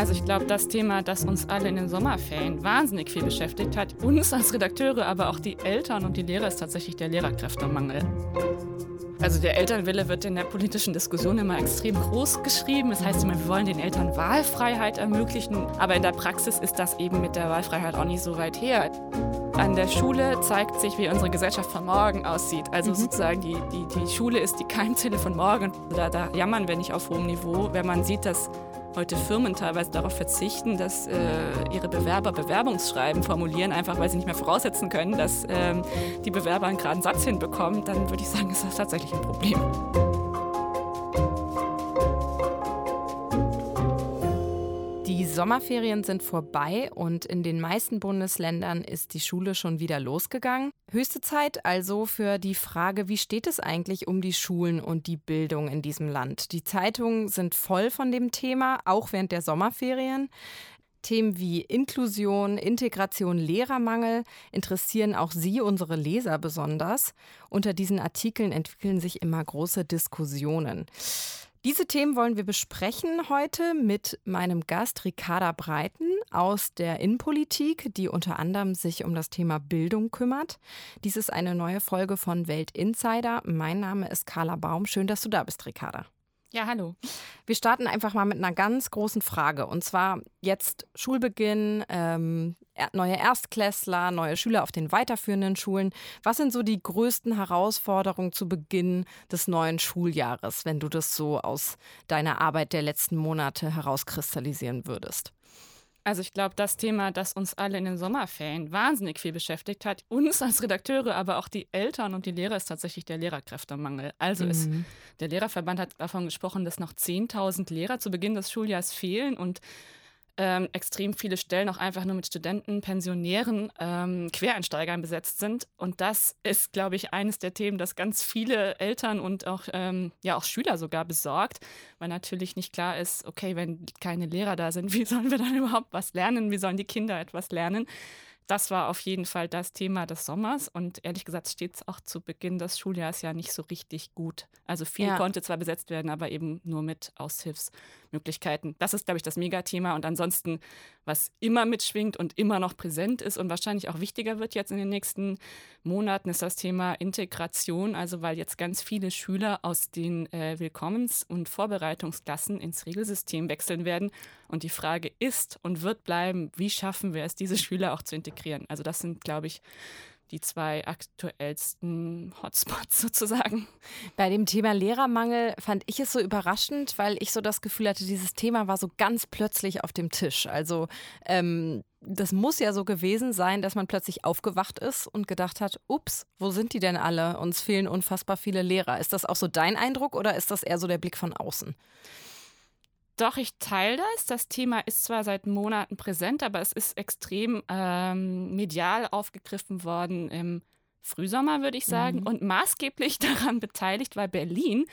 Also ich glaube, das Thema, das uns alle in den Sommerferien wahnsinnig viel beschäftigt hat, uns als Redakteure, aber auch die Eltern und die Lehrer, ist tatsächlich der Lehrerkräftemangel. Also der Elternwille wird in der politischen Diskussion immer extrem groß geschrieben. Das heißt immer, wir wollen den Eltern Wahlfreiheit ermöglichen. Aber in der Praxis ist das eben mit der Wahlfreiheit auch nicht so weit her. An der Schule zeigt sich, wie unsere Gesellschaft von morgen aussieht. Also mhm. sozusagen die, die, die Schule ist die Keimzelle von morgen. Da, da jammern wir nicht auf hohem Niveau, wenn man sieht, dass heute Firmen teilweise darauf verzichten, dass äh, ihre Bewerber Bewerbungsschreiben formulieren, einfach weil sie nicht mehr voraussetzen können, dass ähm, die Bewerber einen geraden Satz hinbekommen, dann würde ich sagen, ist das tatsächlich ein Problem. Sommerferien sind vorbei und in den meisten Bundesländern ist die Schule schon wieder losgegangen. Höchste Zeit also für die Frage, wie steht es eigentlich um die Schulen und die Bildung in diesem Land? Die Zeitungen sind voll von dem Thema, auch während der Sommerferien. Themen wie Inklusion, Integration, Lehrermangel interessieren auch Sie, unsere Leser, besonders. Unter diesen Artikeln entwickeln sich immer große Diskussionen. Diese Themen wollen wir besprechen heute mit meinem Gast Ricarda Breiten aus der Innenpolitik, die unter anderem sich um das Thema Bildung kümmert. Dies ist eine neue Folge von Welt Insider. Mein Name ist Carla Baum. Schön, dass du da bist, Ricarda. Ja, hallo. Wir starten einfach mal mit einer ganz großen Frage. Und zwar jetzt Schulbeginn, ähm, neue Erstklässler, neue Schüler auf den weiterführenden Schulen. Was sind so die größten Herausforderungen zu Beginn des neuen Schuljahres, wenn du das so aus deiner Arbeit der letzten Monate herauskristallisieren würdest? Also ich glaube, das Thema, das uns alle in den Sommerferien wahnsinnig viel beschäftigt hat, uns als Redakteure, aber auch die Eltern und die Lehrer, ist tatsächlich der Lehrerkräftemangel. Also mhm. ist, der Lehrerverband hat davon gesprochen, dass noch 10.000 Lehrer zu Beginn des Schuljahres fehlen und ähm, extrem viele Stellen auch einfach nur mit Studenten, Pensionären, ähm, Quereinsteigern besetzt sind. Und das ist, glaube ich, eines der Themen, das ganz viele Eltern und auch, ähm, ja, auch Schüler sogar besorgt, weil natürlich nicht klar ist, okay, wenn keine Lehrer da sind, wie sollen wir dann überhaupt was lernen? Wie sollen die Kinder etwas lernen? das war auf jeden Fall das Thema des Sommers und ehrlich gesagt steht es auch zu Beginn des Schuljahres ja nicht so richtig gut. Also viel ja. konnte zwar besetzt werden, aber eben nur mit Aushilfsmöglichkeiten. Das ist, glaube ich, das Megathema und ansonsten, was immer mitschwingt und immer noch präsent ist und wahrscheinlich auch wichtiger wird jetzt in den nächsten Monaten, ist das Thema Integration. Also weil jetzt ganz viele Schüler aus den äh, Willkommens- und Vorbereitungsklassen ins Regelsystem wechseln werden und die Frage ist und wird bleiben, wie schaffen wir es, diese Schüler auch zu integrieren? Also das sind, glaube ich, die zwei aktuellsten Hotspots sozusagen. Bei dem Thema Lehrermangel fand ich es so überraschend, weil ich so das Gefühl hatte, dieses Thema war so ganz plötzlich auf dem Tisch. Also ähm, das muss ja so gewesen sein, dass man plötzlich aufgewacht ist und gedacht hat, ups, wo sind die denn alle? Uns fehlen unfassbar viele Lehrer. Ist das auch so dein Eindruck oder ist das eher so der Blick von außen? Doch, ich teile das. Das Thema ist zwar seit Monaten präsent, aber es ist extrem ähm, medial aufgegriffen worden im Frühsommer, würde ich sagen, mhm. und maßgeblich daran beteiligt war Berlin,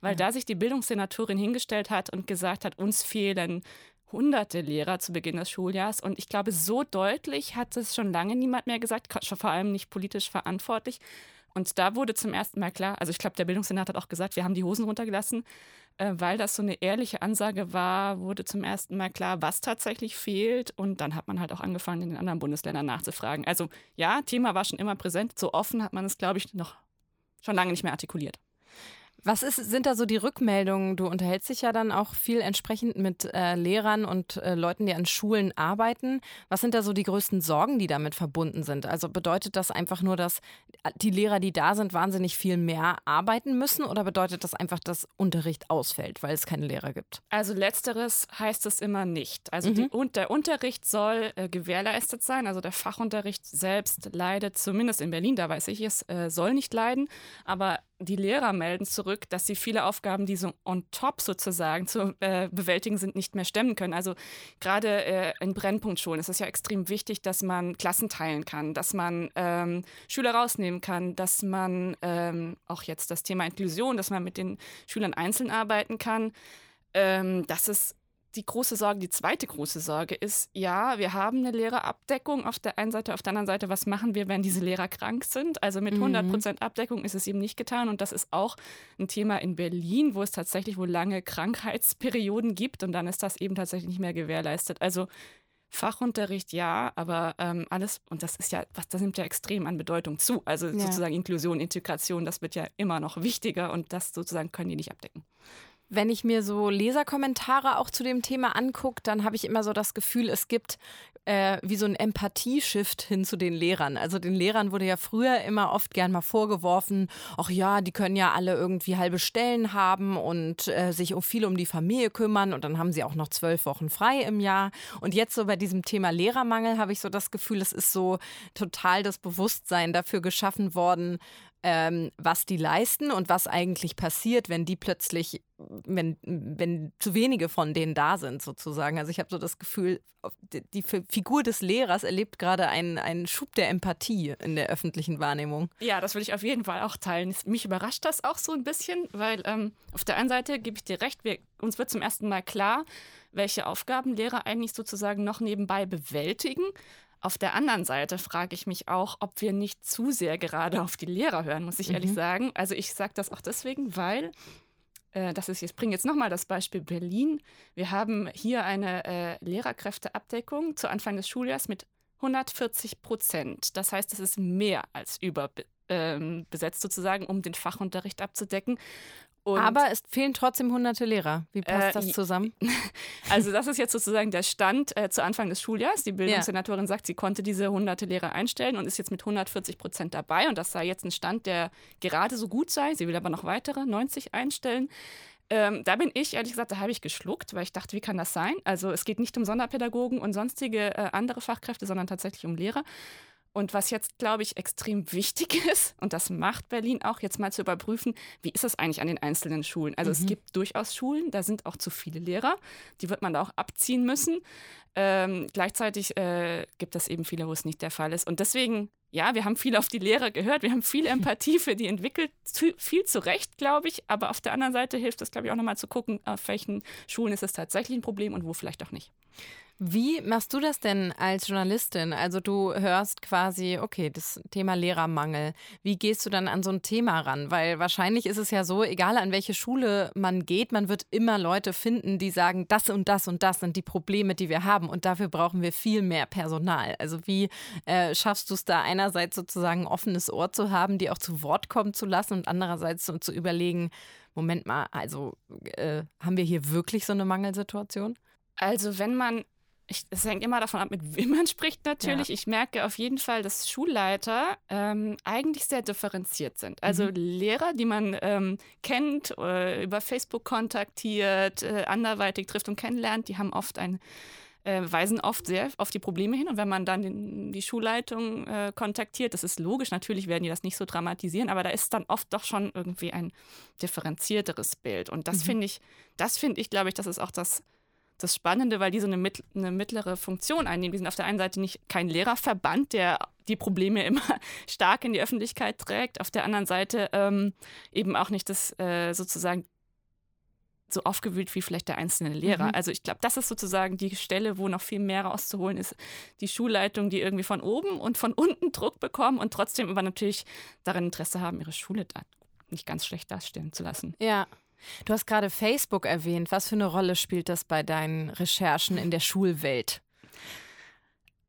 weil ja. da sich die Bildungssenatorin hingestellt hat und gesagt hat, uns fehlen hunderte Lehrer zu Beginn des Schuljahres. Und ich glaube, so deutlich hat es schon lange niemand mehr gesagt, vor allem nicht politisch verantwortlich. Und da wurde zum ersten Mal klar, also ich glaube, der Bildungssenat hat auch gesagt, wir haben die Hosen runtergelassen, äh, weil das so eine ehrliche Ansage war, wurde zum ersten Mal klar, was tatsächlich fehlt. Und dann hat man halt auch angefangen, in den anderen Bundesländern nachzufragen. Also ja, Thema war schon immer präsent. So offen hat man es, glaube ich, noch schon lange nicht mehr artikuliert. Was ist, sind da so die Rückmeldungen? Du unterhältst dich ja dann auch viel entsprechend mit äh, Lehrern und äh, Leuten, die an Schulen arbeiten. Was sind da so die größten Sorgen, die damit verbunden sind? Also bedeutet das einfach nur, dass die Lehrer, die da sind, wahnsinnig viel mehr arbeiten müssen oder bedeutet das einfach, dass Unterricht ausfällt, weil es keine Lehrer gibt? Also letzteres heißt es immer nicht. Also mhm. die, und der Unterricht soll äh, gewährleistet sein. Also der Fachunterricht selbst leidet, zumindest in Berlin, da weiß ich es, äh, soll nicht leiden. Aber die Lehrer melden zurück, dass sie viele Aufgaben, die so on top sozusagen zu äh, bewältigen sind, nicht mehr stemmen können. Also gerade äh, in Brennpunktschulen ist es ja extrem wichtig, dass man Klassen teilen kann, dass man ähm, Schüler rausnehmen kann, dass man ähm, auch jetzt das Thema Inklusion, dass man mit den Schülern einzeln arbeiten kann. Ähm, das ist die große Sorge, die zweite große Sorge ist, ja, wir haben eine Lehrerabdeckung auf der einen Seite, auf der anderen Seite, was machen wir, wenn diese Lehrer krank sind? Also mit 100 mhm. Prozent Abdeckung ist es eben nicht getan und das ist auch ein Thema in Berlin, wo es tatsächlich wohl lange Krankheitsperioden gibt und dann ist das eben tatsächlich nicht mehr gewährleistet. Also Fachunterricht ja, aber ähm, alles, und das ist ja, was, das nimmt ja extrem an Bedeutung zu. Also ja. sozusagen Inklusion, Integration, das wird ja immer noch wichtiger und das sozusagen können die nicht abdecken. Wenn ich mir so Leserkommentare auch zu dem Thema angucke, dann habe ich immer so das Gefühl, es gibt äh, wie so ein Empathie-Shift hin zu den Lehrern. Also den Lehrern wurde ja früher immer oft gern mal vorgeworfen, ach ja, die können ja alle irgendwie halbe Stellen haben und äh, sich viel um die Familie kümmern und dann haben sie auch noch zwölf Wochen frei im Jahr. Und jetzt so bei diesem Thema Lehrermangel habe ich so das Gefühl, es ist so total das Bewusstsein dafür geschaffen worden, ähm, was die leisten und was eigentlich passiert, wenn die plötzlich, wenn, wenn zu wenige von denen da sind, sozusagen. Also ich habe so das Gefühl, die Figur des Lehrers erlebt gerade einen, einen Schub der Empathie in der öffentlichen Wahrnehmung. Ja, das würde ich auf jeden Fall auch teilen. Mich überrascht das auch so ein bisschen, weil ähm, auf der einen Seite gebe ich dir recht, wir, uns wird zum ersten Mal klar, welche Aufgaben Lehrer eigentlich sozusagen noch nebenbei bewältigen. Auf der anderen Seite frage ich mich auch, ob wir nicht zu sehr gerade auf die Lehrer hören, muss ich mhm. ehrlich sagen. Also ich sage das auch deswegen, weil äh, das ist, ich bringe jetzt nochmal das Beispiel Berlin. Wir haben hier eine äh, Lehrerkräfteabdeckung zu Anfang des Schuljahres mit 140 Prozent. Das heißt, es ist mehr als überbesetzt ähm, sozusagen, um den Fachunterricht abzudecken. Und Aber es fehlen trotzdem hunderte Lehrer. Wie passt äh, das zusammen? Also das ist jetzt sozusagen der Stand äh, zu Anfang des Schuljahres. Die Bildungssenatorin ja. sagt, sie konnte diese hunderte Lehrer einstellen und ist jetzt mit 140 Prozent dabei. Und das sei jetzt ein Stand, der gerade so gut sei. Sie will aber noch weitere 90 einstellen. Ähm, da bin ich, ehrlich gesagt, da habe ich geschluckt, weil ich dachte, wie kann das sein? Also es geht nicht um Sonderpädagogen und sonstige äh, andere Fachkräfte, sondern tatsächlich um Lehrer. Und was jetzt, glaube ich, extrem wichtig ist, und das macht Berlin auch, jetzt mal zu überprüfen, wie ist es eigentlich an den einzelnen Schulen? Also mhm. es gibt durchaus Schulen, da sind auch zu viele Lehrer, die wird man da auch abziehen müssen. Ähm, gleichzeitig äh, gibt es eben viele, wo es nicht der Fall ist. Und deswegen, ja, wir haben viel auf die Lehrer gehört, wir haben viel Empathie für die entwickelt, zu, viel zu Recht, glaube ich. Aber auf der anderen Seite hilft es, glaube ich, auch nochmal zu gucken, auf welchen Schulen ist es tatsächlich ein Problem und wo vielleicht auch nicht. Wie machst du das denn als Journalistin? Also du hörst quasi, okay, das Thema Lehrermangel. Wie gehst du dann an so ein Thema ran? Weil wahrscheinlich ist es ja so, egal an welche Schule man geht, man wird immer Leute finden, die sagen, das und das und das sind die Probleme, die wir haben und dafür brauchen wir viel mehr Personal. Also wie äh, schaffst du es da einerseits sozusagen ein offenes Ohr zu haben, die auch zu Wort kommen zu lassen und andererseits so zu überlegen, Moment mal, also äh, haben wir hier wirklich so eine Mangelsituation? Also wenn man es hängt immer davon ab, mit wem man spricht natürlich. Ja. Ich merke auf jeden Fall, dass Schulleiter ähm, eigentlich sehr differenziert sind. Also mhm. Lehrer, die man ähm, kennt, äh, über Facebook kontaktiert, äh, anderweitig trifft und kennenlernt, die haben oft ein äh, weisen oft sehr auf die Probleme hin. Und wenn man dann den, die Schulleitung äh, kontaktiert, das ist logisch, natürlich werden die das nicht so dramatisieren, aber da ist dann oft doch schon irgendwie ein differenzierteres Bild. Und das mhm. finde ich, das finde ich, glaube ich, das ist auch das das Spannende, weil die so eine, mit, eine mittlere Funktion einnehmen. Die sind auf der einen Seite nicht kein Lehrerverband, der die Probleme immer stark in die Öffentlichkeit trägt, auf der anderen Seite ähm, eben auch nicht das äh, sozusagen so aufgewühlt wie vielleicht der einzelne Lehrer. Mhm. Also ich glaube, das ist sozusagen die Stelle, wo noch viel mehr rauszuholen ist. Die Schulleitung, die irgendwie von oben und von unten Druck bekommen und trotzdem aber natürlich daran Interesse haben, ihre Schule da nicht ganz schlecht darstellen zu lassen. Ja. Du hast gerade Facebook erwähnt. Was für eine Rolle spielt das bei deinen Recherchen in der Schulwelt?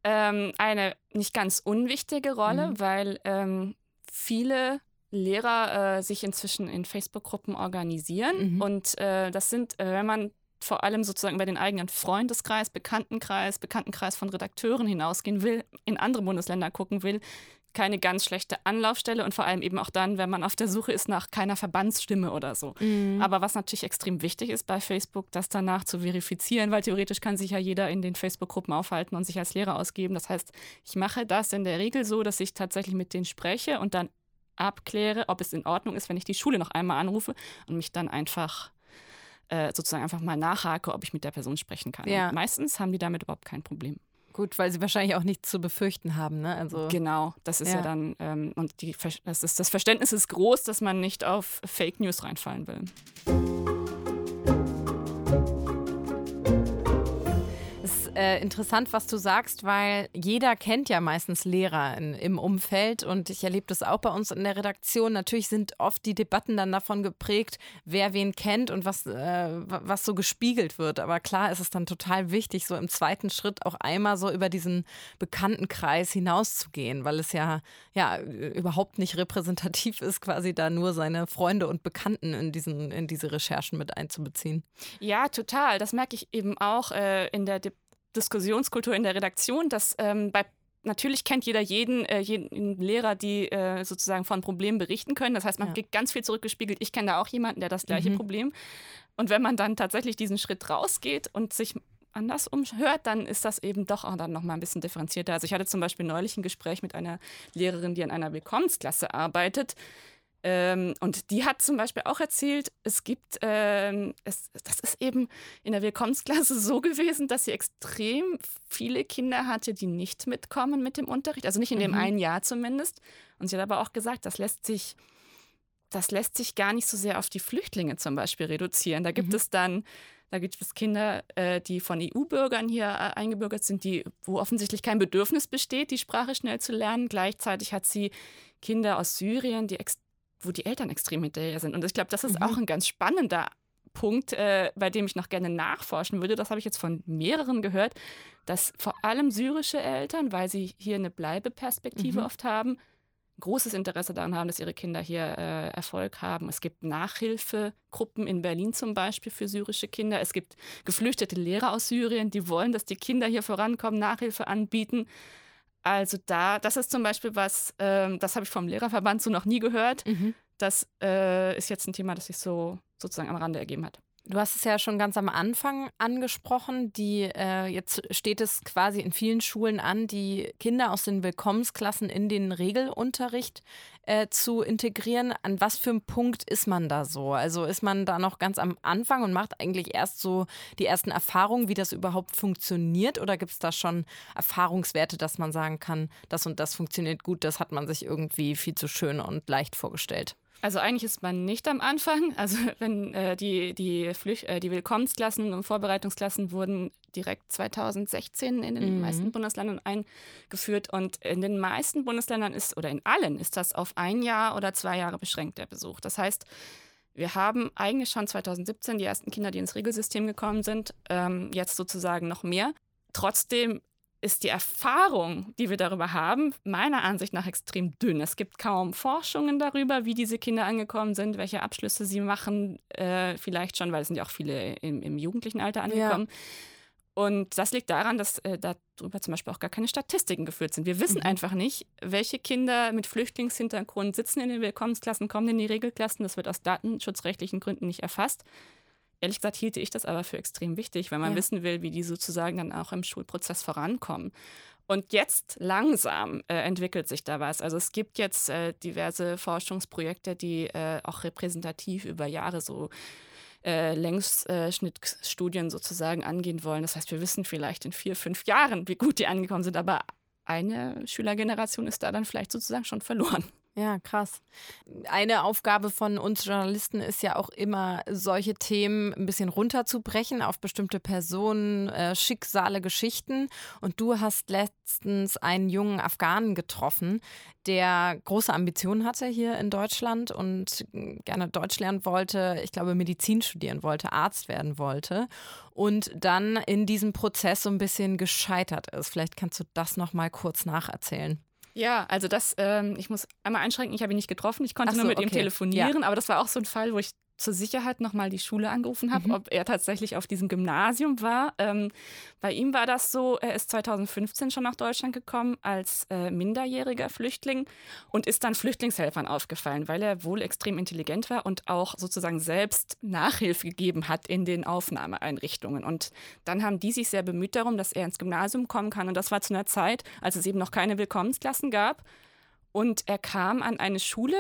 Ähm, eine nicht ganz unwichtige Rolle, mhm. weil ähm, viele Lehrer äh, sich inzwischen in Facebook-Gruppen organisieren. Mhm. Und äh, das sind, äh, wenn man vor allem sozusagen über den eigenen Freundeskreis, Bekanntenkreis, Bekanntenkreis von Redakteuren hinausgehen will, in andere Bundesländer gucken will, keine ganz schlechte Anlaufstelle und vor allem eben auch dann, wenn man auf der Suche ist nach keiner Verbandsstimme oder so. Mhm. Aber was natürlich extrem wichtig ist bei Facebook, das danach zu verifizieren, weil theoretisch kann sich ja jeder in den Facebook-Gruppen aufhalten und sich als Lehrer ausgeben. Das heißt, ich mache das in der Regel so, dass ich tatsächlich mit denen spreche und dann abkläre, ob es in Ordnung ist, wenn ich die Schule noch einmal anrufe und mich dann einfach äh, sozusagen einfach mal nachhake, ob ich mit der Person sprechen kann. Ja. meistens haben die damit überhaupt kein Problem. Gut, weil sie wahrscheinlich auch nichts zu befürchten haben, ne? Also, genau, das ist ja, ja dann, ähm, und die, das, ist, das Verständnis ist groß, dass man nicht auf Fake News reinfallen will. Äh, interessant, was du sagst, weil jeder kennt ja meistens Lehrer in, im Umfeld und ich erlebe das auch bei uns in der Redaktion. Natürlich sind oft die Debatten dann davon geprägt, wer wen kennt und was, äh, was so gespiegelt wird. Aber klar ist es dann total wichtig, so im zweiten Schritt auch einmal so über diesen Bekanntenkreis hinauszugehen, weil es ja, ja überhaupt nicht repräsentativ ist, quasi da nur seine Freunde und Bekannten in, diesen, in diese Recherchen mit einzubeziehen. Ja, total. Das merke ich eben auch äh, in der Debatte. Diskussionskultur in der Redaktion, dass ähm, bei natürlich kennt jeder jeden, äh, jeden Lehrer, die äh, sozusagen von Problemen berichten können. Das heißt, man ja. kriegt ganz viel zurückgespiegelt. Ich kenne da auch jemanden, der das gleiche mhm. Problem. Und wenn man dann tatsächlich diesen Schritt rausgeht und sich anders umhört, dann ist das eben doch auch dann noch mal ein bisschen differenzierter. Also ich hatte zum Beispiel neulich ein Gespräch mit einer Lehrerin, die an einer Willkommensklasse arbeitet ähm, und die hat zum Beispiel auch erzählt, es gibt, ähm, es, das ist eben in der Willkommensklasse so gewesen, dass sie extrem viele Kinder hatte, die nicht mitkommen mit dem Unterricht, also nicht in dem mhm. einen Jahr zumindest. Und sie hat aber auch gesagt, das lässt sich, das lässt sich gar nicht so sehr auf die Flüchtlinge zum Beispiel reduzieren. Da gibt mhm. es dann da gibt es Kinder, äh, die von EU-Bürgern hier äh, eingebürgert sind, die, wo offensichtlich kein Bedürfnis besteht, die Sprache schnell zu lernen. Gleichzeitig hat sie Kinder aus Syrien, die extrem wo die Eltern extrem hinterher sind. Und ich glaube, das ist mhm. auch ein ganz spannender Punkt, äh, bei dem ich noch gerne nachforschen würde. Das habe ich jetzt von mehreren gehört, dass vor allem syrische Eltern, weil sie hier eine Bleibeperspektive mhm. oft haben, großes Interesse daran haben, dass ihre Kinder hier äh, Erfolg haben. Es gibt Nachhilfegruppen in Berlin zum Beispiel für syrische Kinder. Es gibt geflüchtete Lehrer aus Syrien, die wollen, dass die Kinder hier vorankommen, Nachhilfe anbieten. Also da, das ist zum Beispiel was, ähm, das habe ich vom Lehrerverband so noch nie gehört. Mhm. Das äh, ist jetzt ein Thema, das sich so sozusagen am Rande ergeben hat. Du hast es ja schon ganz am Anfang angesprochen. Die, äh, jetzt steht es quasi in vielen Schulen an, die Kinder aus den Willkommensklassen in den Regelunterricht äh, zu integrieren. An was für einem Punkt ist man da so? Also ist man da noch ganz am Anfang und macht eigentlich erst so die ersten Erfahrungen, wie das überhaupt funktioniert? Oder gibt es da schon Erfahrungswerte, dass man sagen kann, das und das funktioniert gut, das hat man sich irgendwie viel zu schön und leicht vorgestellt? Also eigentlich ist man nicht am Anfang. Also wenn äh, die, die, Flüch äh, die Willkommensklassen und Vorbereitungsklassen wurden direkt 2016 in den mhm. meisten Bundesländern eingeführt. Und in den meisten Bundesländern ist, oder in allen, ist das auf ein Jahr oder zwei Jahre beschränkt, der Besuch. Das heißt, wir haben eigentlich schon 2017 die ersten Kinder, die ins Regelsystem gekommen sind, ähm, jetzt sozusagen noch mehr. Trotzdem ist die Erfahrung, die wir darüber haben, meiner Ansicht nach extrem dünn. Es gibt kaum Forschungen darüber, wie diese Kinder angekommen sind, welche Abschlüsse sie machen, äh, vielleicht schon, weil es sind ja auch viele im, im jugendlichen Alter angekommen. Ja. Und das liegt daran, dass äh, darüber zum Beispiel auch gar keine Statistiken geführt sind. Wir wissen mhm. einfach nicht, welche Kinder mit Flüchtlingshintergrund sitzen in den Willkommensklassen, kommen in die Regelklassen. Das wird aus datenschutzrechtlichen Gründen nicht erfasst. Ehrlich gesagt hielte ich das aber für extrem wichtig, wenn man ja. wissen will, wie die sozusagen dann auch im Schulprozess vorankommen. Und jetzt langsam äh, entwickelt sich da was. Also es gibt jetzt äh, diverse Forschungsprojekte, die äh, auch repräsentativ über Jahre so äh, Längsschnittstudien sozusagen angehen wollen. Das heißt, wir wissen vielleicht in vier, fünf Jahren, wie gut die angekommen sind, aber eine Schülergeneration ist da dann vielleicht sozusagen schon verloren. Ja, krass. Eine Aufgabe von uns Journalisten ist ja auch immer, solche Themen ein bisschen runterzubrechen auf bestimmte Personen, äh, Schicksale, Geschichten. Und du hast letztens einen jungen Afghanen getroffen, der große Ambitionen hatte hier in Deutschland und gerne Deutsch lernen wollte, ich glaube Medizin studieren wollte, Arzt werden wollte und dann in diesem Prozess so ein bisschen gescheitert ist. Vielleicht kannst du das noch mal kurz nacherzählen. Ja, also das, ähm, ich muss einmal einschränken, ich habe ihn nicht getroffen, ich konnte so, nur mit okay. ihm telefonieren, ja. aber das war auch so ein Fall, wo ich zur Sicherheit nochmal die Schule angerufen habe, mhm. ob er tatsächlich auf diesem Gymnasium war. Ähm, bei ihm war das so, er ist 2015 schon nach Deutschland gekommen als äh, minderjähriger Flüchtling und ist dann Flüchtlingshelfern aufgefallen, weil er wohl extrem intelligent war und auch sozusagen selbst Nachhilfe gegeben hat in den Aufnahmeeinrichtungen. Und dann haben die sich sehr bemüht darum, dass er ins Gymnasium kommen kann. Und das war zu einer Zeit, als es eben noch keine Willkommensklassen gab. Und er kam an eine Schule,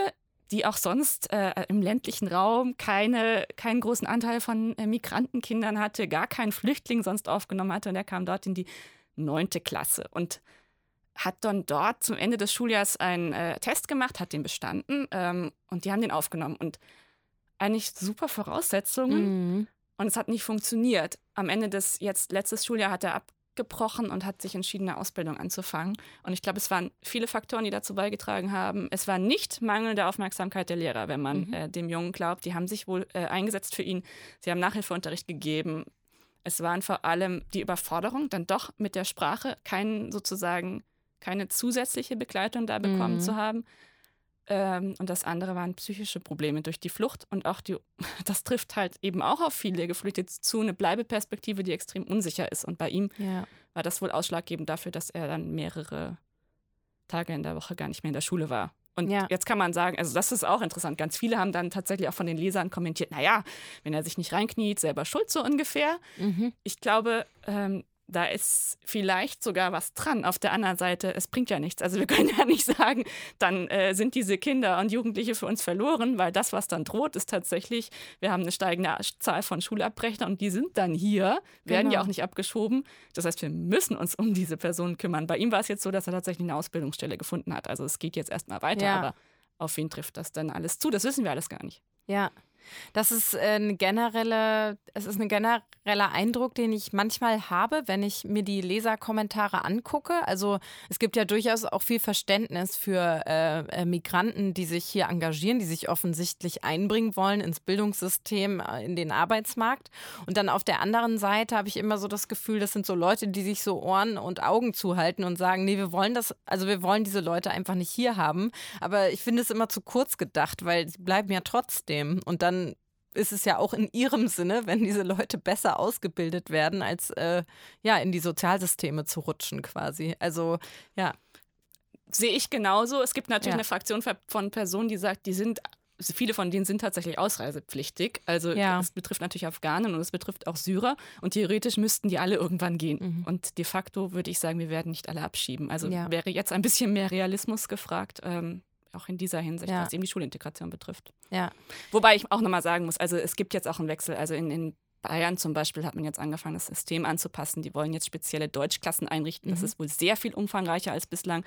die auch sonst äh, im ländlichen Raum keine, keinen großen Anteil von äh, Migrantenkindern hatte, gar keinen Flüchtling sonst aufgenommen hatte. Und er kam dort in die neunte Klasse und hat dann dort zum Ende des Schuljahrs einen äh, Test gemacht, hat den bestanden ähm, und die haben den aufgenommen. Und eigentlich super Voraussetzungen. Mhm. Und es hat nicht funktioniert. Am Ende des jetzt letztes Schuljahr hat er ab, abgebrochen und hat sich entschieden, eine Ausbildung anzufangen. Und ich glaube, es waren viele Faktoren, die dazu beigetragen haben. Es war nicht mangelnde Aufmerksamkeit der Lehrer, wenn man mhm. äh, dem Jungen glaubt. Die haben sich wohl äh, eingesetzt für ihn. Sie haben Nachhilfeunterricht gegeben. Es waren vor allem die Überforderung, dann doch mit der Sprache keinen sozusagen keine zusätzliche Begleitung da bekommen mhm. zu haben. Ähm, und das andere waren psychische Probleme durch die Flucht. Und auch die, das trifft halt eben auch auf viele Geflüchtete zu, eine Bleibeperspektive, die extrem unsicher ist. Und bei ihm ja. war das wohl ausschlaggebend dafür, dass er dann mehrere Tage in der Woche gar nicht mehr in der Schule war. Und ja. jetzt kann man sagen, also das ist auch interessant. Ganz viele haben dann tatsächlich auch von den Lesern kommentiert, naja, wenn er sich nicht reinkniet, selber schuld so ungefähr. Mhm. Ich glaube, ähm, da ist vielleicht sogar was dran. Auf der anderen Seite, es bringt ja nichts. Also wir können ja nicht sagen, dann äh, sind diese Kinder und Jugendliche für uns verloren, weil das, was dann droht, ist tatsächlich, wir haben eine steigende Zahl von Schulabbrechern und die sind dann hier, werden genau. ja auch nicht abgeschoben. Das heißt, wir müssen uns um diese Personen kümmern. Bei ihm war es jetzt so, dass er tatsächlich eine Ausbildungsstelle gefunden hat. Also es geht jetzt erstmal weiter, ja. aber auf wen trifft das denn alles zu? Das wissen wir alles gar nicht. Ja, das ist ein generelle, es ist ein genereller Eindruck, den ich manchmal habe, wenn ich mir die Leserkommentare angucke. Also es gibt ja durchaus auch viel Verständnis für äh, äh, Migranten, die sich hier engagieren, die sich offensichtlich einbringen wollen ins Bildungssystem, äh, in den Arbeitsmarkt. Und dann auf der anderen Seite habe ich immer so das Gefühl, das sind so Leute, die sich so Ohren und Augen zuhalten und sagen, nee, wir wollen das, also wir wollen diese Leute einfach nicht hier haben. Aber ich finde es immer zu kurz gedacht, weil sie bleiben ja trotzdem. Und dann dann ist es ja auch in ihrem Sinne, wenn diese Leute besser ausgebildet werden, als äh, ja in die Sozialsysteme zu rutschen quasi. Also ja. Sehe ich genauso. Es gibt natürlich ja. eine Fraktion von Personen, die sagt, die sind viele von denen sind tatsächlich ausreisepflichtig. Also ja. das betrifft natürlich Afghanen und es betrifft auch Syrer. Und theoretisch müssten die alle irgendwann gehen. Mhm. Und de facto würde ich sagen, wir werden nicht alle abschieben. Also ja. wäre jetzt ein bisschen mehr Realismus gefragt. Ähm, auch in dieser Hinsicht, ja. was eben die Schulintegration betrifft. Ja. Wobei ich auch nochmal sagen muss, also es gibt jetzt auch einen Wechsel. Also in, in Bayern zum Beispiel hat man jetzt angefangen, das System anzupassen. Die wollen jetzt spezielle Deutschklassen einrichten. Das mhm. ist wohl sehr viel umfangreicher als bislang.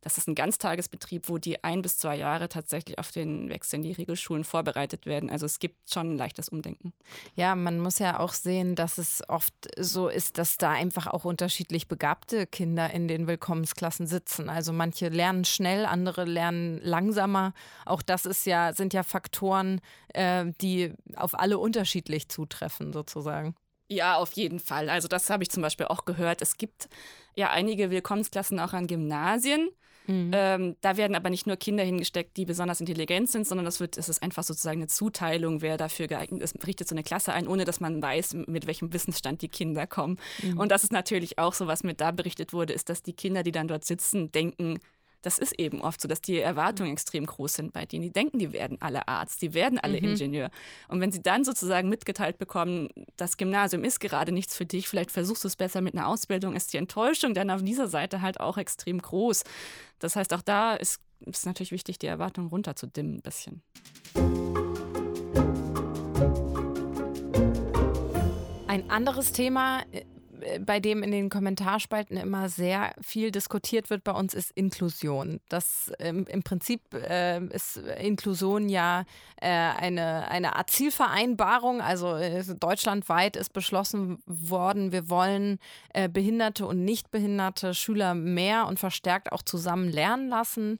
Das ist ein Ganztagesbetrieb, wo die ein bis zwei Jahre tatsächlich auf den Wechsel in die Regelschulen vorbereitet werden. Also es gibt schon ein leichtes Umdenken. Ja, man muss ja auch sehen, dass es oft so ist, dass da einfach auch unterschiedlich begabte Kinder in den Willkommensklassen sitzen. Also manche lernen schnell, andere lernen langsamer. Auch das ist ja, sind ja Faktoren, äh, die auf alle unterschiedlich zutreffen sozusagen. Ja, auf jeden Fall. Also das habe ich zum Beispiel auch gehört. Es gibt ja einige Willkommensklassen auch an Gymnasien. Mhm. Ähm, da werden aber nicht nur Kinder hingesteckt, die besonders intelligent sind, sondern das wird, es ist einfach sozusagen eine Zuteilung, wer dafür geeignet ist, richtet so eine Klasse ein, ohne dass man weiß, mit welchem Wissensstand die Kinder kommen. Mhm. Und das ist natürlich auch so, was mit da berichtet wurde, ist, dass die Kinder, die dann dort sitzen, denken, das ist eben oft so, dass die Erwartungen extrem groß sind bei denen. Die denken, die werden alle Arzt, die werden alle mhm. Ingenieur. Und wenn sie dann sozusagen mitgeteilt bekommen, das Gymnasium ist gerade nichts für dich, vielleicht versuchst du es besser mit einer Ausbildung, ist die Enttäuschung dann auf dieser Seite halt auch extrem groß. Das heißt, auch da ist es natürlich wichtig, die Erwartungen runterzudimmen ein bisschen. Ein anderes Thema äh, bei dem in den Kommentarspalten immer sehr viel diskutiert wird bei uns, ist Inklusion. Das ähm, im Prinzip äh, ist Inklusion ja äh, eine, eine Art Zielvereinbarung. Also äh, deutschlandweit ist beschlossen worden, wir wollen äh, behinderte und nicht behinderte Schüler mehr und verstärkt auch zusammen lernen lassen.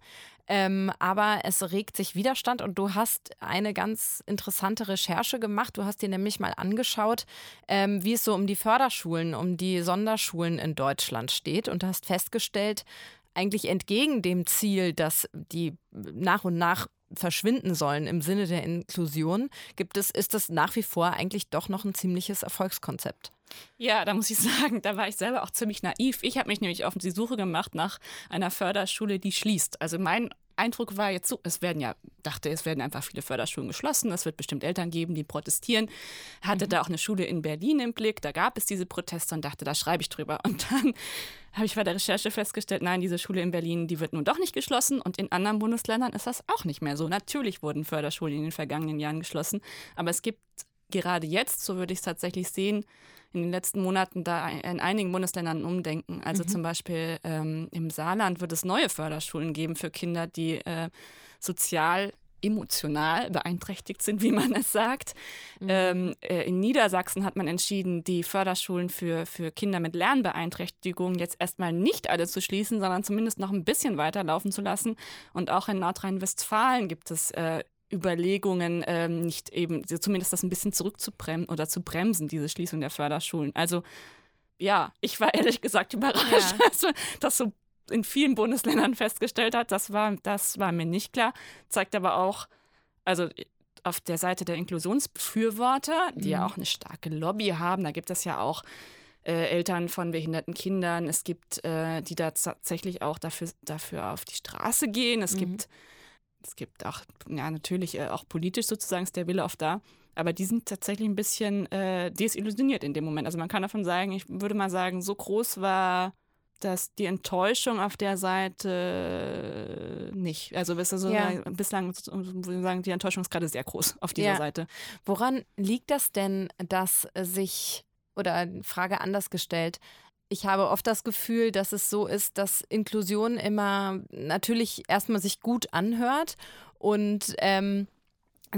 Ähm, aber es regt sich Widerstand und du hast eine ganz interessante Recherche gemacht. Du hast dir nämlich mal angeschaut, ähm, wie es so um die Förderschulen, um die Sonderschulen in Deutschland steht und hast festgestellt, eigentlich entgegen dem Ziel, dass die nach und nach verschwinden sollen im Sinne der Inklusion, gibt es, ist das nach wie vor eigentlich doch noch ein ziemliches Erfolgskonzept. Ja, da muss ich sagen, da war ich selber auch ziemlich naiv. Ich habe mich nämlich auf die Suche gemacht nach einer Förderschule, die schließt. Also mein Eindruck war jetzt so, es werden ja, dachte, es werden einfach viele Förderschulen geschlossen, es wird bestimmt Eltern geben, die protestieren. Hatte mhm. da auch eine Schule in Berlin im Blick, da gab es diese Proteste und dachte, da schreibe ich drüber. Und dann habe ich bei der Recherche festgestellt, nein, diese Schule in Berlin, die wird nun doch nicht geschlossen und in anderen Bundesländern ist das auch nicht mehr so. Natürlich wurden Förderschulen in den vergangenen Jahren geschlossen, aber es gibt gerade jetzt, so würde ich es tatsächlich sehen, in den letzten Monaten da in einigen Bundesländern umdenken. Also mhm. zum Beispiel ähm, im Saarland wird es neue Förderschulen geben für Kinder, die äh, sozial emotional beeinträchtigt sind, wie man es sagt. Mhm. Ähm, äh, in Niedersachsen hat man entschieden, die Förderschulen für, für Kinder mit Lernbeeinträchtigungen jetzt erstmal nicht alle zu schließen, sondern zumindest noch ein bisschen weiterlaufen zu lassen. Und auch in Nordrhein-Westfalen gibt es äh, Überlegungen, ähm, nicht eben zumindest das ein bisschen zurückzubremsen oder zu bremsen, diese Schließung der Förderschulen. Also ja, ich war ehrlich gesagt überrascht, ja. dass, dass so in vielen Bundesländern festgestellt hat. Das war, das war mir nicht klar. Zeigt aber auch, also auf der Seite der Inklusionsbefürworter, die mhm. ja auch eine starke Lobby haben, da gibt es ja auch äh, Eltern von behinderten Kindern, es gibt, äh, die da tatsächlich auch dafür, dafür auf die Straße gehen. Es mhm. gibt, es gibt auch, ja, natürlich äh, auch politisch sozusagen ist der Wille oft da. Aber die sind tatsächlich ein bisschen äh, desillusioniert in dem Moment. Also man kann davon sagen, ich würde mal sagen, so groß war dass die Enttäuschung auf der Seite nicht. Also so ja. bislang würde ich sagen, die Enttäuschung ist gerade sehr groß auf dieser ja. Seite. Woran liegt das denn, dass sich, oder Frage anders gestellt, ich habe oft das Gefühl, dass es so ist, dass Inklusion immer natürlich erstmal sich gut anhört und ähm,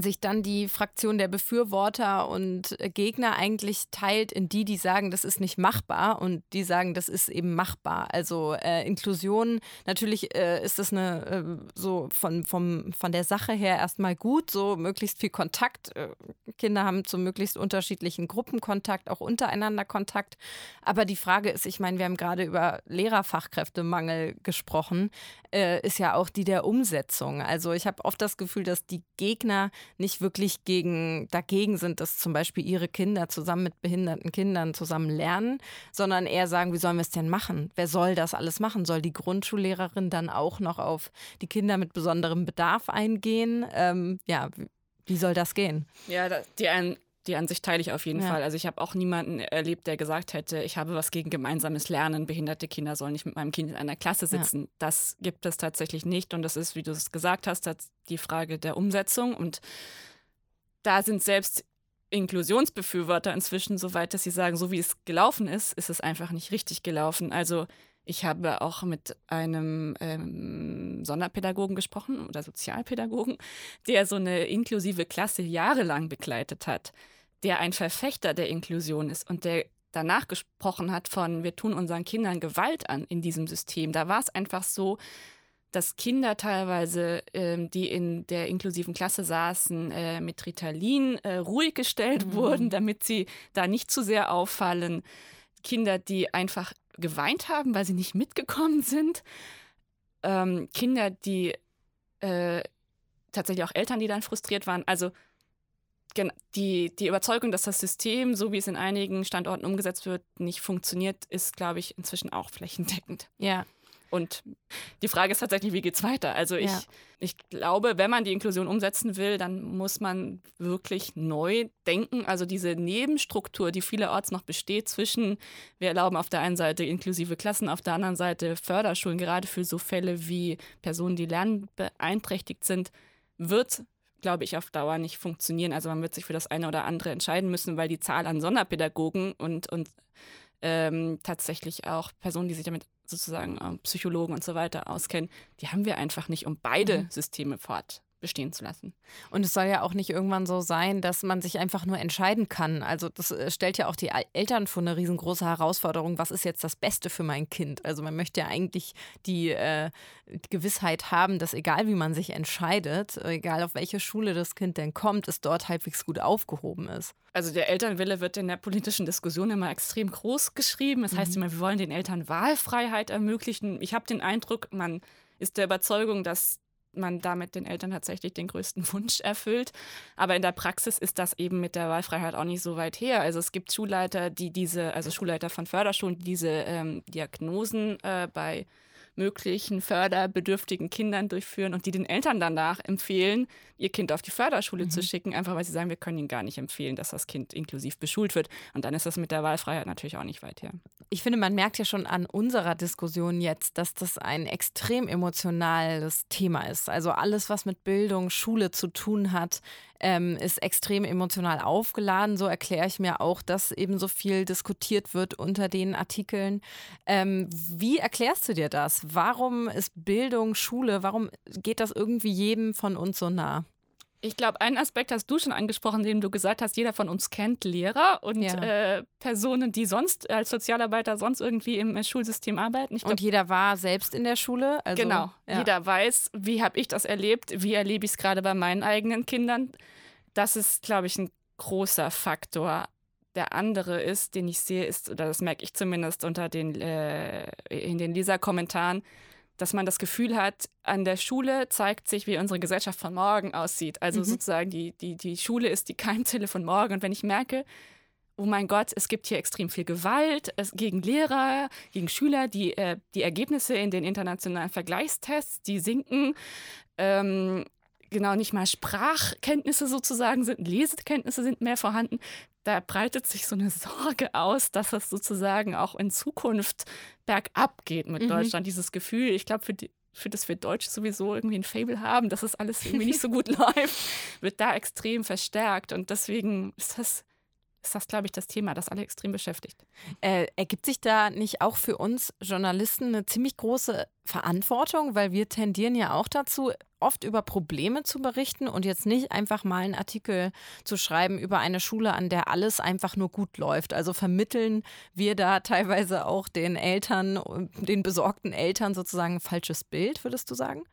sich dann die Fraktion der Befürworter und Gegner eigentlich teilt in die, die sagen, das ist nicht machbar und die sagen, das ist eben machbar. Also äh, Inklusion, natürlich äh, ist das eine äh, so von, vom, von der Sache her erstmal gut, so möglichst viel Kontakt. Äh, Kinder haben zu möglichst unterschiedlichen Gruppen Kontakt, auch untereinander Kontakt. Aber die Frage ist, ich meine, wir haben gerade über Lehrerfachkräftemangel gesprochen, äh, ist ja auch die der Umsetzung. Also ich habe oft das Gefühl, dass die Gegner nicht wirklich gegen, dagegen sind, dass zum Beispiel ihre Kinder zusammen mit behinderten Kindern zusammen lernen, sondern eher sagen, wie sollen wir es denn machen? Wer soll das alles machen? Soll die Grundschullehrerin dann auch noch auf die Kinder mit besonderem Bedarf eingehen? Ähm, ja, wie soll das gehen? Ja, die ein die Ansicht teile ich auf jeden ja. Fall. Also ich habe auch niemanden erlebt, der gesagt hätte, ich habe was gegen gemeinsames Lernen. Behinderte Kinder sollen nicht mit meinem Kind in einer Klasse sitzen. Ja. Das gibt es tatsächlich nicht. Und das ist, wie du es gesagt hast, die Frage der Umsetzung. Und da sind selbst Inklusionsbefürworter inzwischen so weit, dass sie sagen, so wie es gelaufen ist, ist es einfach nicht richtig gelaufen. Also ich habe auch mit einem ähm, Sonderpädagogen gesprochen oder Sozialpädagogen, der so eine inklusive Klasse jahrelang begleitet hat, der ein Verfechter der Inklusion ist und der danach gesprochen hat von, wir tun unseren Kindern Gewalt an in diesem System. Da war es einfach so, dass Kinder teilweise, ähm, die in der inklusiven Klasse saßen, äh, mit Ritalin äh, ruhig gestellt mhm. wurden, damit sie da nicht zu sehr auffallen. Kinder, die einfach geweint haben, weil sie nicht mitgekommen sind. Ähm, Kinder, die äh, tatsächlich auch Eltern, die dann frustriert waren. Also die, die Überzeugung, dass das System, so wie es in einigen Standorten umgesetzt wird, nicht funktioniert, ist, glaube ich, inzwischen auch flächendeckend. Ja. Und die Frage ist tatsächlich, wie geht es weiter? Also ich, ja. ich glaube, wenn man die Inklusion umsetzen will, dann muss man wirklich neu denken. Also diese Nebenstruktur, die vielerorts noch besteht zwischen, wir erlauben auf der einen Seite inklusive Klassen, auf der anderen Seite Förderschulen, gerade für so Fälle wie Personen, die lernbeeinträchtigt sind, wird glaube ich, auf Dauer nicht funktionieren. Also man wird sich für das eine oder andere entscheiden müssen, weil die Zahl an Sonderpädagogen und, und ähm, tatsächlich auch Personen, die sich damit sozusagen äh, Psychologen und so weiter auskennen, die haben wir einfach nicht, um beide mhm. Systeme fort bestehen zu lassen. Und es soll ja auch nicht irgendwann so sein, dass man sich einfach nur entscheiden kann. Also das äh, stellt ja auch die Eltern vor eine riesengroße Herausforderung, was ist jetzt das Beste für mein Kind? Also man möchte ja eigentlich die, äh, Gewissheit haben, dass egal wie man sich entscheidet, egal auf welche Schule das Kind denn kommt, es dort halbwegs gut aufgehoben ist. Also der Elternwille wird in der politischen Diskussion immer extrem groß geschrieben. Das heißt mhm. immer, wir wollen den Eltern Wahlfreiheit ermöglichen. Ich habe den Eindruck, man ist der Überzeugung, dass man damit den Eltern tatsächlich den größten Wunsch erfüllt. Aber in der Praxis ist das eben mit der Wahlfreiheit auch nicht so weit her. Also es gibt Schulleiter, die diese, also Schulleiter von Förderschulen, die diese ähm, Diagnosen äh, bei möglichen förderbedürftigen Kindern durchführen und die den Eltern danach empfehlen, ihr Kind auf die Förderschule mhm. zu schicken, einfach weil sie sagen, wir können ihnen gar nicht empfehlen, dass das Kind inklusiv beschult wird. Und dann ist das mit der Wahlfreiheit natürlich auch nicht weit her. Ich finde, man merkt ja schon an unserer Diskussion jetzt, dass das ein extrem emotionales Thema ist. Also alles, was mit Bildung, Schule zu tun hat, ähm, ist extrem emotional aufgeladen. So erkläre ich mir auch, dass eben so viel diskutiert wird unter den Artikeln. Ähm, wie erklärst du dir das? Warum ist Bildung, Schule, warum geht das irgendwie jedem von uns so nah? Ich glaube, einen Aspekt hast du schon angesprochen, den du gesagt hast, jeder von uns kennt Lehrer und ja. äh, Personen, die sonst als Sozialarbeiter sonst irgendwie im äh, Schulsystem arbeiten. Glaub, und jeder war selbst in der Schule. Also, genau, ja. jeder weiß, wie habe ich das erlebt, wie erlebe ich es gerade bei meinen eigenen Kindern. Das ist, glaube ich, ein großer Faktor. Der andere ist, den ich sehe, ist, oder das merke ich zumindest unter den, äh, in den Leserkommentaren, dass man das Gefühl hat, an der Schule zeigt sich, wie unsere Gesellschaft von morgen aussieht. Also mhm. sozusagen die, die, die Schule ist die Keimzelle von morgen. Und wenn ich merke, oh mein Gott, es gibt hier extrem viel Gewalt es, gegen Lehrer, gegen Schüler, die, äh, die Ergebnisse in den internationalen Vergleichstests, die sinken. Ähm, genau, nicht mal Sprachkenntnisse sozusagen sind, Lesekenntnisse sind mehr vorhanden. Da breitet sich so eine Sorge aus, dass es sozusagen auch in Zukunft bergab geht mit mhm. Deutschland. Dieses Gefühl, ich glaube, für die, für das wir Deutsche sowieso irgendwie ein Fable haben, dass es alles irgendwie nicht so gut läuft, wird da extrem verstärkt. Und deswegen ist das ist das, glaube ich, das Thema, das alle extrem beschäftigt. Äh, ergibt sich da nicht auch für uns Journalisten eine ziemlich große Verantwortung, weil wir tendieren ja auch dazu, oft über Probleme zu berichten und jetzt nicht einfach mal einen Artikel zu schreiben über eine Schule, an der alles einfach nur gut läuft. Also vermitteln wir da teilweise auch den Eltern, den besorgten Eltern sozusagen ein falsches Bild, würdest du sagen?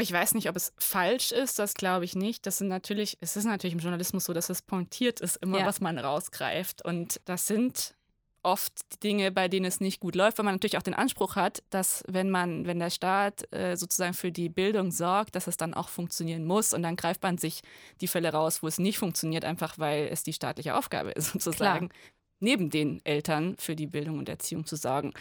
Ich weiß nicht, ob es falsch ist, das glaube ich nicht. Das sind natürlich, es ist natürlich im Journalismus so, dass es pointiert ist, immer ja. was man rausgreift. Und das sind oft Dinge, bei denen es nicht gut läuft, weil man natürlich auch den Anspruch hat, dass wenn man, wenn der Staat äh, sozusagen für die Bildung sorgt, dass es dann auch funktionieren muss und dann greift man sich die Fälle raus, wo es nicht funktioniert, einfach weil es die staatliche Aufgabe ist, sozusagen Klar. neben den Eltern für die Bildung und Erziehung zu sorgen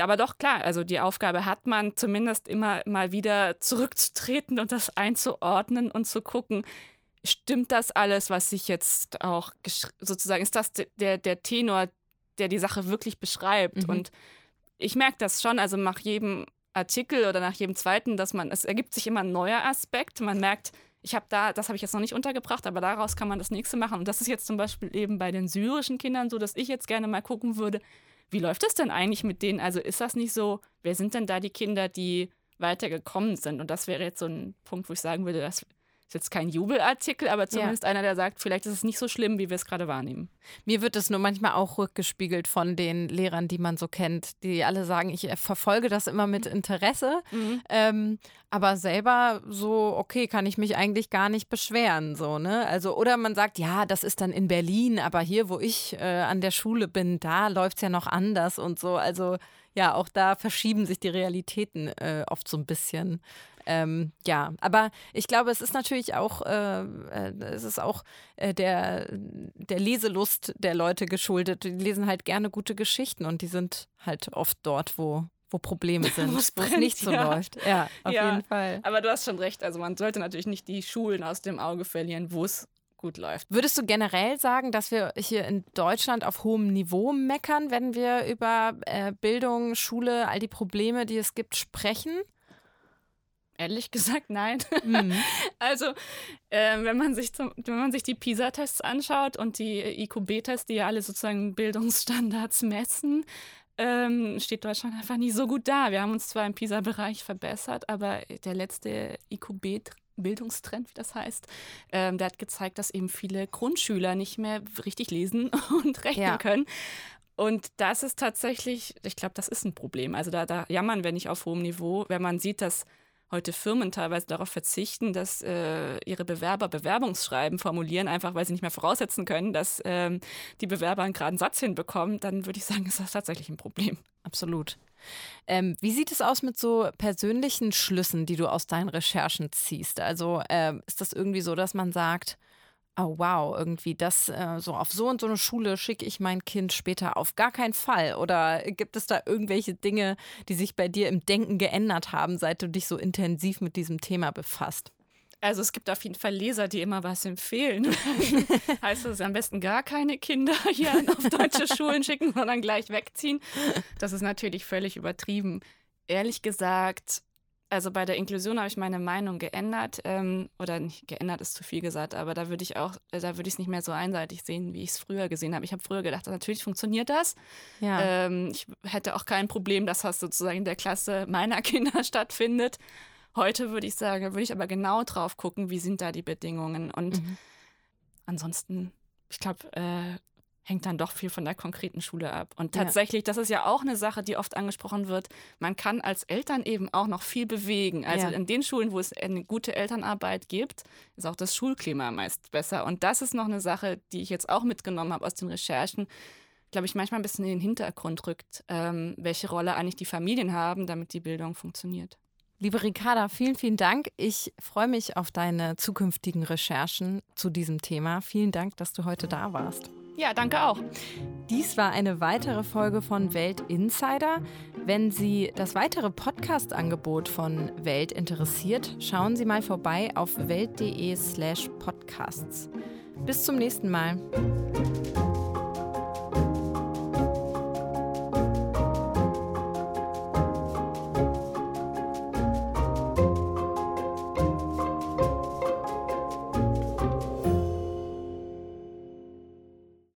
aber doch klar, also die Aufgabe hat man zumindest immer mal wieder zurückzutreten und das einzuordnen und zu gucken, stimmt das alles, was sich jetzt auch sozusagen, ist das der, der Tenor, der die Sache wirklich beschreibt? Mhm. Und ich merke das schon, also nach jedem Artikel oder nach jedem zweiten, dass man, es ergibt sich immer ein neuer Aspekt. Man merkt, ich habe da, das habe ich jetzt noch nicht untergebracht, aber daraus kann man das nächste machen. Und das ist jetzt zum Beispiel eben bei den syrischen Kindern so, dass ich jetzt gerne mal gucken würde, wie läuft das denn eigentlich mit denen? Also ist das nicht so, wer sind denn da die Kinder, die weitergekommen sind? Und das wäre jetzt so ein Punkt, wo ich sagen würde, das ist jetzt kein Jubelartikel, aber zumindest ja. einer, der sagt, vielleicht ist es nicht so schlimm, wie wir es gerade wahrnehmen. Mir wird es nur manchmal auch rückgespiegelt von den Lehrern, die man so kennt, die alle sagen, ich verfolge das immer mit Interesse, mhm. ähm, aber selber so, okay, kann ich mich eigentlich gar nicht beschweren, so, ne? Also, oder man sagt, ja, das ist dann in Berlin, aber hier, wo ich äh, an der Schule bin, da läuft es ja noch anders und so. Also, ja, auch da verschieben sich die Realitäten äh, oft so ein bisschen. Ähm, ja, aber ich glaube, es ist natürlich auch, äh, äh, es ist auch äh, der, der Leselust der Leute geschuldet. Die lesen halt gerne gute Geschichten und die sind halt oft dort, wo wo Probleme sind, wo es nicht so ja. läuft. Ja, auf ja, jeden Fall. Aber du hast schon recht. Also man sollte natürlich nicht die Schulen aus dem Auge verlieren, wo es gut läuft. Würdest du generell sagen, dass wir hier in Deutschland auf hohem Niveau meckern, wenn wir über äh, Bildung, Schule, all die Probleme, die es gibt, sprechen? Ehrlich gesagt, nein. Mhm. Also, äh, wenn, man sich zum, wenn man sich die PISA-Tests anschaut und die IQB-Tests, die ja alle sozusagen Bildungsstandards messen, ähm, steht Deutschland einfach nie so gut da. Wir haben uns zwar im PISA-Bereich verbessert, aber der letzte IQB-Bildungstrend, wie das heißt, ähm, der hat gezeigt, dass eben viele Grundschüler nicht mehr richtig lesen und rechnen ja. können. Und das ist tatsächlich, ich glaube, das ist ein Problem. Also da, da jammern wir nicht auf hohem Niveau, wenn man sieht, dass heute Firmen teilweise darauf verzichten, dass äh, ihre Bewerber Bewerbungsschreiben formulieren, einfach weil sie nicht mehr voraussetzen können, dass ähm, die Bewerber einen geraden Satz hinbekommen, dann würde ich sagen, ist das tatsächlich ein Problem. Absolut. Ähm, wie sieht es aus mit so persönlichen Schlüssen, die du aus deinen Recherchen ziehst? Also ähm, ist das irgendwie so, dass man sagt, oh wow, irgendwie das äh, so auf so und so eine Schule schicke ich mein Kind später auf gar keinen Fall? Oder gibt es da irgendwelche Dinge, die sich bei dir im Denken geändert haben, seit du dich so intensiv mit diesem Thema befasst? Also es gibt auf jeden Fall Leser, die immer was empfehlen. heißt es am besten gar keine Kinder hier auf deutsche Schulen schicken, sondern gleich wegziehen. Das ist natürlich völlig übertrieben. Ehrlich gesagt, also bei der Inklusion habe ich meine Meinung geändert ähm, oder nicht geändert ist zu viel gesagt, aber da würde ich auch, äh, da würde ich es nicht mehr so einseitig sehen, wie ich es früher gesehen habe. Ich habe früher gedacht, natürlich funktioniert das. Ja. Ähm, ich hätte auch kein Problem, dass das sozusagen in der Klasse meiner Kinder stattfindet. Heute würde ich sagen, würde ich aber genau drauf gucken, wie sind da die Bedingungen. Und mhm. ansonsten, ich glaube, äh, hängt dann doch viel von der konkreten Schule ab. Und tatsächlich, ja. das ist ja auch eine Sache, die oft angesprochen wird, man kann als Eltern eben auch noch viel bewegen. Also ja. in den Schulen, wo es eine gute Elternarbeit gibt, ist auch das Schulklima meist besser. Und das ist noch eine Sache, die ich jetzt auch mitgenommen habe aus den Recherchen, glaube ich, manchmal ein bisschen in den Hintergrund rückt, ähm, welche Rolle eigentlich die Familien haben, damit die Bildung funktioniert. Liebe Ricarda, vielen, vielen Dank. Ich freue mich auf deine zukünftigen Recherchen zu diesem Thema. Vielen Dank, dass du heute da warst. Ja, danke auch. Dies war eine weitere Folge von Welt Insider. Wenn Sie das weitere Podcast-Angebot von Welt interessiert, schauen Sie mal vorbei auf welt.de/slash podcasts. Bis zum nächsten Mal.